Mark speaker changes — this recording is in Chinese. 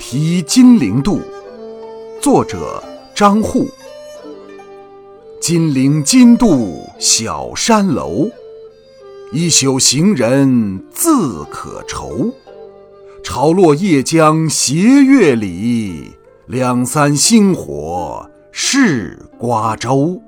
Speaker 1: 《题金陵渡》作者张祜。金陵津渡小山楼，一宿行人自可愁。潮落夜江斜月里，两三星火是瓜洲。